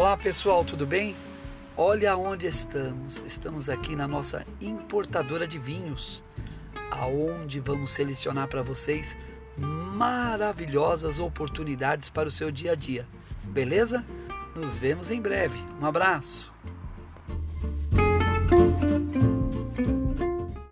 Olá pessoal, tudo bem? Olha onde estamos. Estamos aqui na nossa importadora de vinhos, aonde vamos selecionar para vocês maravilhosas oportunidades para o seu dia a dia. Beleza? Nos vemos em breve. Um abraço.